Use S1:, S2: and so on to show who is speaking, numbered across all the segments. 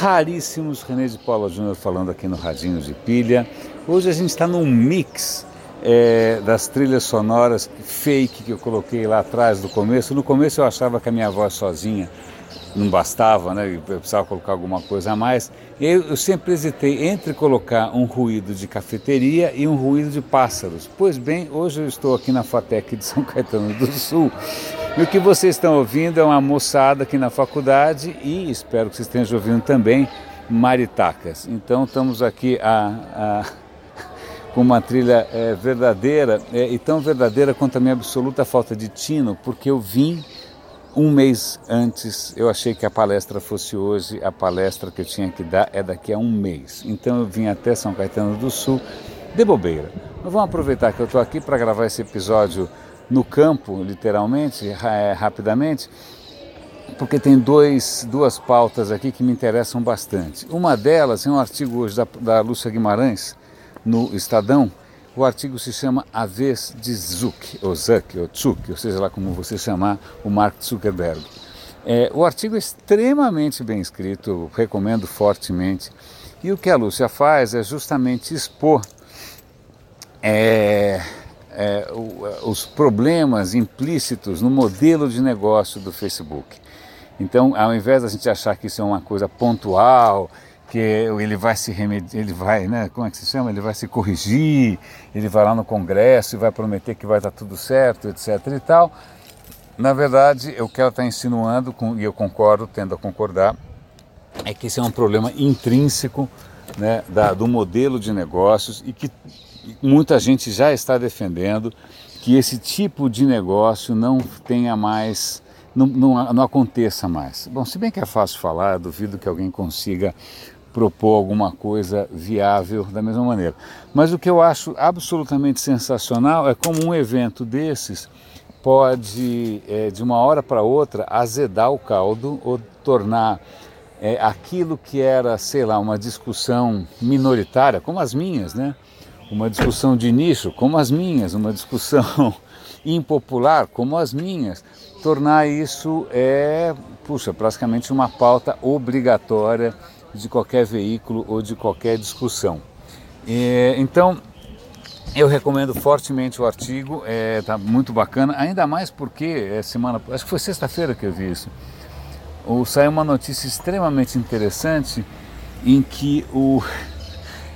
S1: raríssimos, René de Paula Júnior falando aqui no Radinho de Pilha. Hoje a gente está num mix é, das trilhas sonoras fake que eu coloquei lá atrás do começo. No começo eu achava que a minha voz sozinha não bastava, né? Eu precisava colocar alguma coisa a mais. Eu, eu sempre hesitei entre colocar um ruído de cafeteria e um ruído de pássaros. Pois bem, hoje eu estou aqui na FATEC de São Caetano do Sul. E o que vocês estão ouvindo é uma moçada aqui na faculdade e espero que vocês estejam ouvindo também maritacas. Então estamos aqui a, a, com uma trilha é, verdadeira é, e tão verdadeira quanto a minha absoluta falta de tino, porque eu vim um mês antes, eu achei que a palestra fosse hoje, a palestra que eu tinha que dar é daqui a um mês. Então eu vim até São Caetano do Sul de bobeira. Mas vamos aproveitar que eu estou aqui para gravar esse episódio no campo, literalmente, é, rapidamente, porque tem dois, duas pautas aqui que me interessam bastante. Uma delas é um artigo hoje da, da Lúcia Guimarães, no Estadão, o artigo se chama A Vez de Zuck, ou Zuck, ou Zuck, ou seja lá como você chamar o Mark Zuckerberg. É, o artigo é extremamente bem escrito, recomendo fortemente. E o que a Lúcia faz é justamente expor é, é, os problemas implícitos no modelo de negócio do Facebook. Então, ao invés da gente achar que isso é uma coisa pontual, que ele vai se ele vai, né, como é que se chama? Ele vai se corrigir, ele vai lá no Congresso e vai prometer que vai estar tudo certo, etc e tal. Na verdade, o que ela está insinuando, e eu concordo, tendo a concordar, é que esse é um problema intrínseco né, da, do modelo de negócios e que muita gente já está defendendo que esse tipo de negócio não tenha mais, não, não, não aconteça mais. Bom, se bem que é fácil falar, duvido que alguém consiga propor alguma coisa viável da mesma maneira. Mas o que eu acho absolutamente sensacional é como um evento desses pode, é, de uma hora para outra, azedar o caldo ou tornar é, aquilo que era, sei lá, uma discussão minoritária, como as minhas, né? Uma discussão de nicho, como as minhas, uma discussão impopular, como as minhas, tornar isso é, puxa, praticamente uma pauta obrigatória de qualquer veículo ou de qualquer discussão. E, então, eu recomendo fortemente o artigo, é, tá muito bacana, ainda mais porque é semana, acho que foi sexta-feira que eu vi isso. O, saiu uma notícia extremamente interessante em que o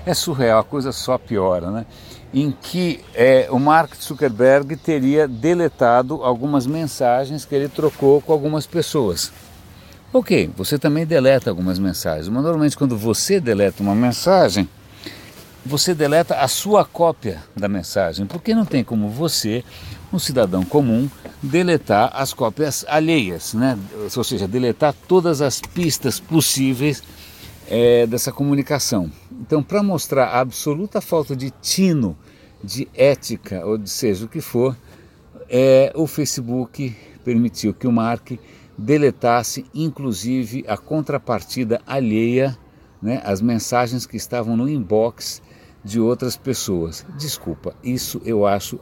S1: é surreal, a coisa só piora, né? Em que é, o Mark Zuckerberg teria deletado algumas mensagens que ele trocou com algumas pessoas. Ok, você também deleta algumas mensagens, mas normalmente quando você deleta uma mensagem, você deleta a sua cópia da mensagem, porque não tem como você, um cidadão comum, deletar as cópias alheias, né? ou seja, deletar todas as pistas possíveis é, dessa comunicação. Então, para mostrar a absoluta falta de tino, de ética, ou de seja o que for, é, o Facebook permitiu que o Mark deletasse inclusive a contrapartida alheia, né, as mensagens que estavam no inbox de outras pessoas. Desculpa, isso eu acho,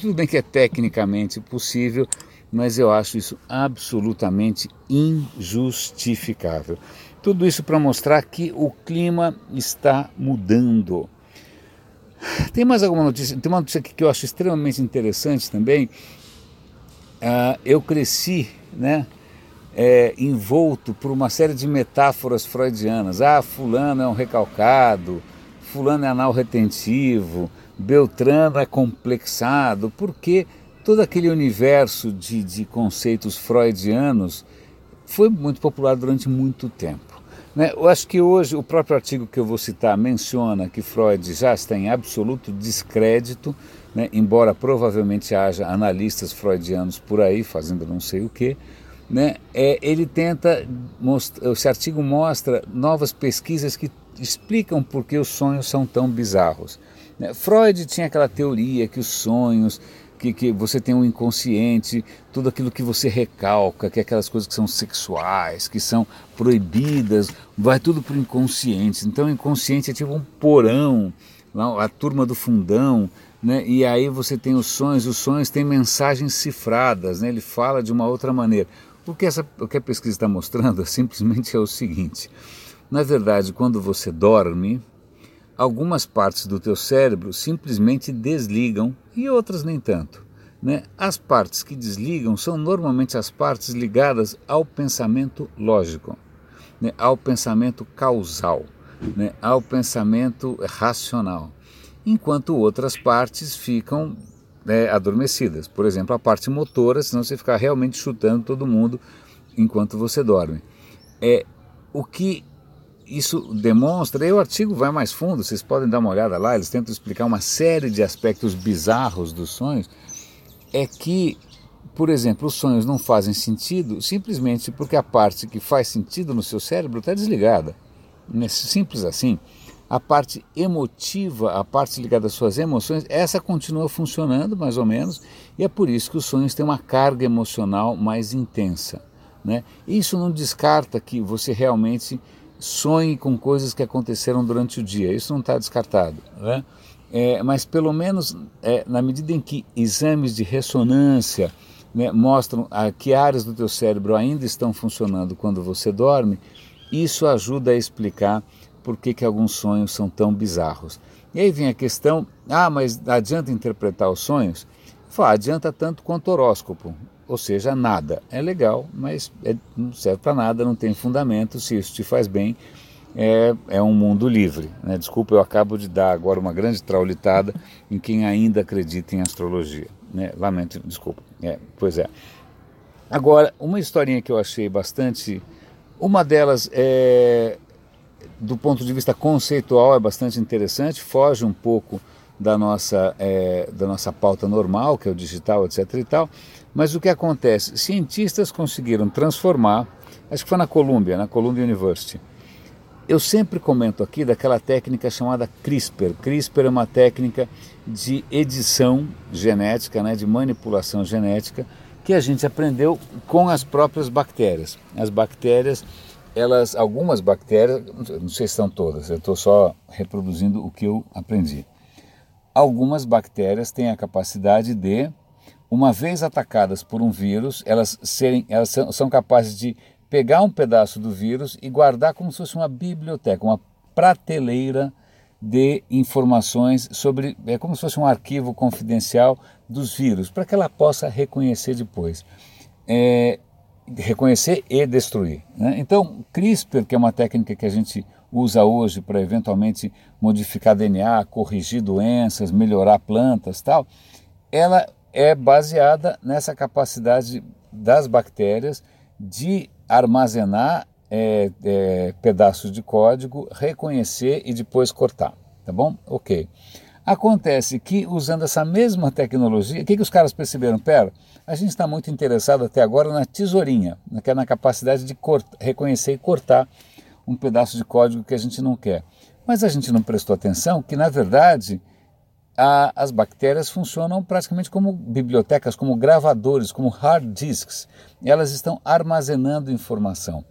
S1: tudo bem que é tecnicamente possível, mas eu acho isso absolutamente injustificável. Tudo isso para mostrar que o clima está mudando. Tem mais alguma notícia? Tem uma notícia aqui que eu acho extremamente interessante também. Uh, eu cresci, né? é, envolto por uma série de metáforas freudianas. Ah, fulano é um recalcado, fulano é anal retentivo, Beltrano é complexado, porque todo aquele universo de, de conceitos freudianos foi muito popular durante muito tempo. Né? Eu acho que hoje o próprio artigo que eu vou citar menciona que Freud já está em absoluto descrédito, né? embora provavelmente haja analistas freudianos por aí fazendo não sei o que, né, é, ele tenta, esse artigo mostra novas pesquisas que explicam por que os sonhos são tão bizarros. Né? Freud tinha aquela teoria que os sonhos, que, que você tem um inconsciente, tudo aquilo que você recalca, que é aquelas coisas que são sexuais, que são proibidas, vai tudo para o inconsciente. Então o inconsciente é tipo um porão, a turma do fundão, né? e aí você tem os sonhos, os sonhos têm mensagens cifradas, né? ele fala de uma outra maneira. O que, essa, o que a pesquisa está mostrando simplesmente é o seguinte: Na verdade, quando você dorme, algumas partes do teu cérebro simplesmente desligam e outras nem tanto. Né? As partes que desligam são normalmente as partes ligadas ao pensamento lógico, né? ao pensamento causal, né? ao pensamento racional, enquanto outras partes ficam né, adormecidas. Por exemplo, a parte motora, senão você ficar realmente chutando todo mundo enquanto você dorme. É o que isso demonstra, e o artigo vai mais fundo, vocês podem dar uma olhada lá, eles tentam explicar uma série de aspectos bizarros dos sonhos, é que, por exemplo, os sonhos não fazem sentido simplesmente porque a parte que faz sentido no seu cérebro está desligada. É simples assim. A parte emotiva, a parte ligada às suas emoções, essa continua funcionando mais ou menos, e é por isso que os sonhos têm uma carga emocional mais intensa. Né? Isso não descarta que você realmente sonhe com coisas que aconteceram durante o dia. Isso não está descartado. Né? É, mas pelo menos é, na medida em que exames de ressonância né, mostram a, que áreas do teu cérebro ainda estão funcionando quando você dorme, isso ajuda a explicar por que, que alguns sonhos são tão bizarros. E aí vem a questão, ah, mas adianta interpretar os sonhos? Fala, adianta tanto quanto horóscopo ou seja, nada. É legal, mas é, não serve para nada, não tem fundamento. Se isso te faz bem, é, é um mundo livre. Né? Desculpa, eu acabo de dar agora uma grande traulitada em quem ainda acredita em astrologia. Né? Lamento, desculpa. É, pois é. Agora, uma historinha que eu achei bastante. Uma delas é, do ponto de vista conceitual, é bastante interessante, foge um pouco da nossa, é, da nossa pauta normal, que é o digital, etc. e tal. Mas o que acontece? Cientistas conseguiram transformar, acho que foi na Colômbia, na Columbia University. Eu sempre comento aqui daquela técnica chamada CRISPR. CRISPR é uma técnica de edição genética, né, de manipulação genética, que a gente aprendeu com as próprias bactérias. As bactérias, elas, algumas bactérias, não sei se são todas, eu estou só reproduzindo o que eu aprendi. Algumas bactérias têm a capacidade de uma vez atacadas por um vírus, elas, serem, elas são, capazes de pegar um pedaço do vírus e guardar como se fosse uma biblioteca, uma prateleira de informações sobre, é como se fosse um arquivo confidencial dos vírus, para que ela possa reconhecer depois. É, reconhecer e destruir. Né? Então, CRISPR, que é uma técnica que a gente usa hoje para eventualmente modificar DNA, corrigir doenças, melhorar plantas tal, ela é baseada nessa capacidade das bactérias de armazenar é, é, pedaços de código, reconhecer e depois cortar. Tá bom? Ok. Acontece que, usando essa mesma tecnologia, o que, que os caras perceberam? Pera, a gente está muito interessado até agora na tesourinha, que é na capacidade de reconhecer e cortar um pedaço de código que a gente não quer. Mas a gente não prestou atenção que, na verdade, a, as bactérias funcionam praticamente como bibliotecas, como gravadores, como hard disks. Elas estão armazenando informação.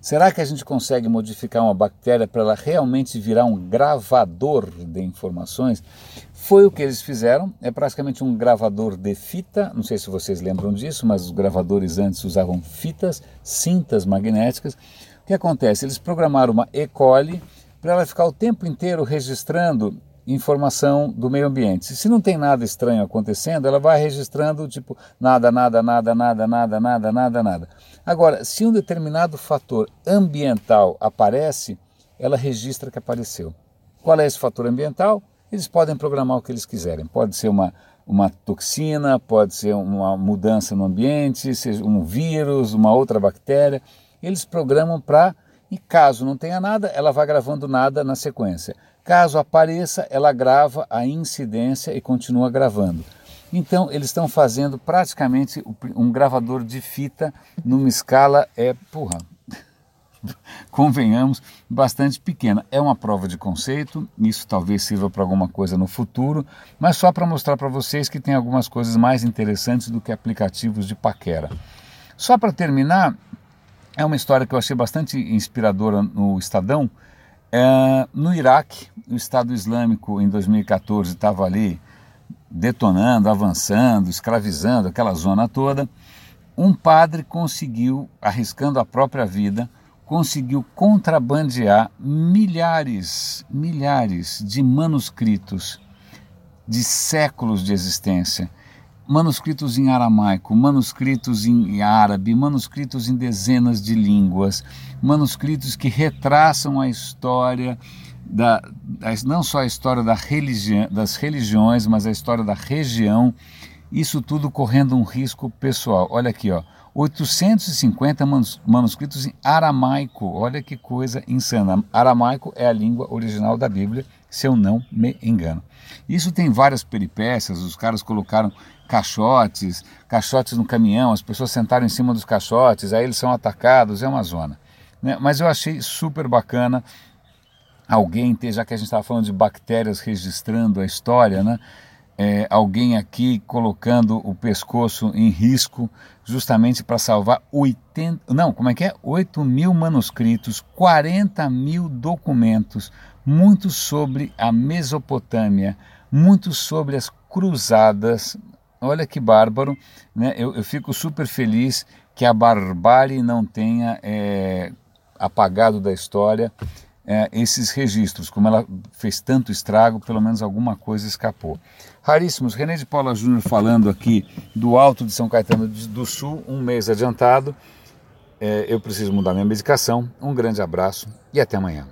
S1: Será que a gente consegue modificar uma bactéria para ela realmente virar um gravador de informações? Foi o que eles fizeram, é praticamente um gravador de fita, não sei se vocês lembram disso, mas os gravadores antes usavam fitas, cintas magnéticas. O que acontece? Eles programaram uma E. coli para ela ficar o tempo inteiro registrando informação do meio ambiente. Se não tem nada estranho acontecendo, ela vai registrando tipo nada, nada, nada, nada, nada, nada, nada, nada. Agora, se um determinado fator ambiental aparece, ela registra que apareceu. Qual é esse fator ambiental? Eles podem programar o que eles quiserem. Pode ser uma, uma toxina, pode ser uma mudança no ambiente, seja um vírus, uma outra bactéria. Eles programam para, e caso não tenha nada, ela vai gravando nada na sequência. Caso apareça, ela grava a incidência e continua gravando. Então, eles estão fazendo praticamente um gravador de fita numa escala, é, porra, convenhamos, bastante pequena. É uma prova de conceito, isso talvez sirva para alguma coisa no futuro, mas só para mostrar para vocês que tem algumas coisas mais interessantes do que aplicativos de paquera. Só para terminar, é uma história que eu achei bastante inspiradora no Estadão, é, no Iraque, o Estado Islâmico em 2014 estava ali detonando, avançando, escravizando aquela zona toda. Um padre conseguiu, arriscando a própria vida, conseguiu contrabandear milhares, milhares de manuscritos de séculos de existência. Manuscritos em aramaico, manuscritos em árabe, manuscritos em dezenas de línguas, manuscritos que retraçam a história da, não só a história da religi das religiões, mas a história da região, isso tudo correndo um risco pessoal. Olha aqui, ó, 850 manuscritos em aramaico. Olha que coisa insana. Aramaico é a língua original da Bíblia, se eu não me engano. Isso tem várias peripécias. Os caras colocaram caixotes, caixotes no caminhão, as pessoas sentaram em cima dos caixotes, aí eles são atacados. É uma zona. Né? Mas eu achei super bacana alguém ter, já que a gente estava falando de bactérias registrando a história, né? É, alguém aqui colocando o pescoço em risco justamente para salvar 80, não, como é que é? 8 mil manuscritos, 40 mil documentos, muito sobre a Mesopotâmia, muito sobre as cruzadas. Olha que bárbaro, né? eu, eu fico super feliz que a barbárie não tenha é, apagado da história é, esses registros. Como ela fez tanto estrago, pelo menos alguma coisa escapou. Raríssimos, René de Paula Júnior falando aqui do Alto de São Caetano do Sul, um mês adiantado. É, eu preciso mudar minha medicação. Um grande abraço e até amanhã.